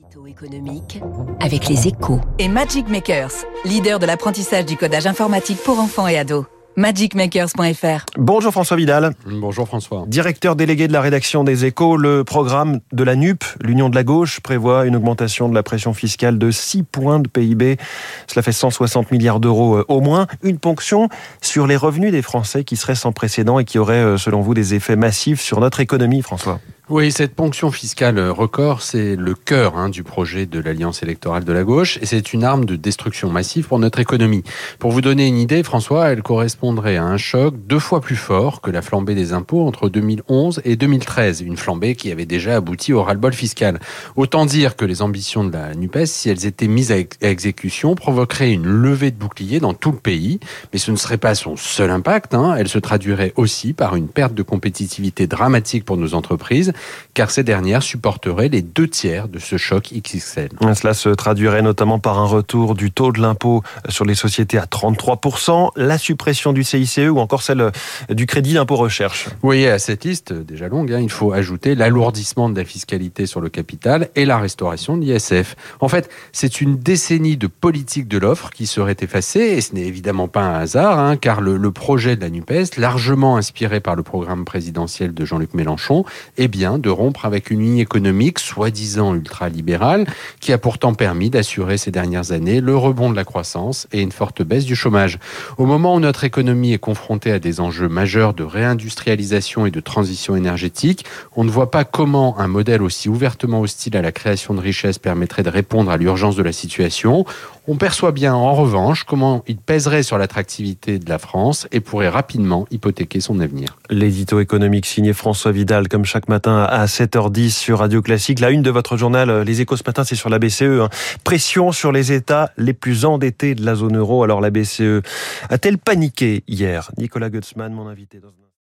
Édito économique avec les échos. Et Magic Makers, leader de l'apprentissage du codage informatique pour enfants et ados. magicmakers.fr Bonjour François Vidal. Bonjour François. Directeur délégué de la rédaction des Échos, le programme de la NUP, l'Union de la gauche, prévoit une augmentation de la pression fiscale de 6 points de PIB. Cela fait 160 milliards d'euros euh, au moins. Une ponction sur les revenus des Français qui serait sans précédent et qui aurait, euh, selon vous, des effets massifs sur notre économie, François. Oui, cette ponction fiscale record, c'est le cœur hein, du projet de l'alliance électorale de la gauche et c'est une arme de destruction massive pour notre économie. Pour vous donner une idée, François, elle correspondrait à un choc deux fois plus fort que la flambée des impôts entre 2011 et 2013, une flambée qui avait déjà abouti au ras-le-bol fiscal. Autant dire que les ambitions de la NUPES, si elles étaient mises à exécution, provoqueraient une levée de boucliers dans tout le pays, mais ce ne serait pas son seul impact, hein. elle se traduirait aussi par une perte de compétitivité dramatique pour nos entreprises car ces dernières supporteraient les deux tiers de ce choc XXL. Cela se traduirait notamment par un retour du taux de l'impôt sur les sociétés à 33%, la suppression du CICE ou encore celle du crédit d'impôt recherche. Oui, à cette liste déjà longue, hein, il faut ajouter l'alourdissement de la fiscalité sur le capital et la restauration de l'ISF. En fait, c'est une décennie de politique de l'offre qui serait effacée et ce n'est évidemment pas un hasard, hein, car le, le projet de la NUPES, largement inspiré par le programme présidentiel de Jean-Luc Mélenchon, est bien de rompre avec une ligne économique soi-disant ultralibérale qui a pourtant permis d'assurer ces dernières années le rebond de la croissance et une forte baisse du chômage. Au moment où notre économie est confrontée à des enjeux majeurs de réindustrialisation et de transition énergétique, on ne voit pas comment un modèle aussi ouvertement hostile à la création de richesses permettrait de répondre à l'urgence de la situation. On perçoit bien en revanche comment il pèserait sur l'attractivité de la France et pourrait rapidement hypothéquer son avenir. L'édito économique signé François Vidal, comme chaque matin à 7h10 sur Radio Classique. La une de votre journal, euh, Les Échos ce matin, c'est sur la BCE. Hein. Pression sur les États les plus endettés de la zone euro. Alors la BCE a-t-elle paniqué hier? Nicolas Gutzmann, mon invité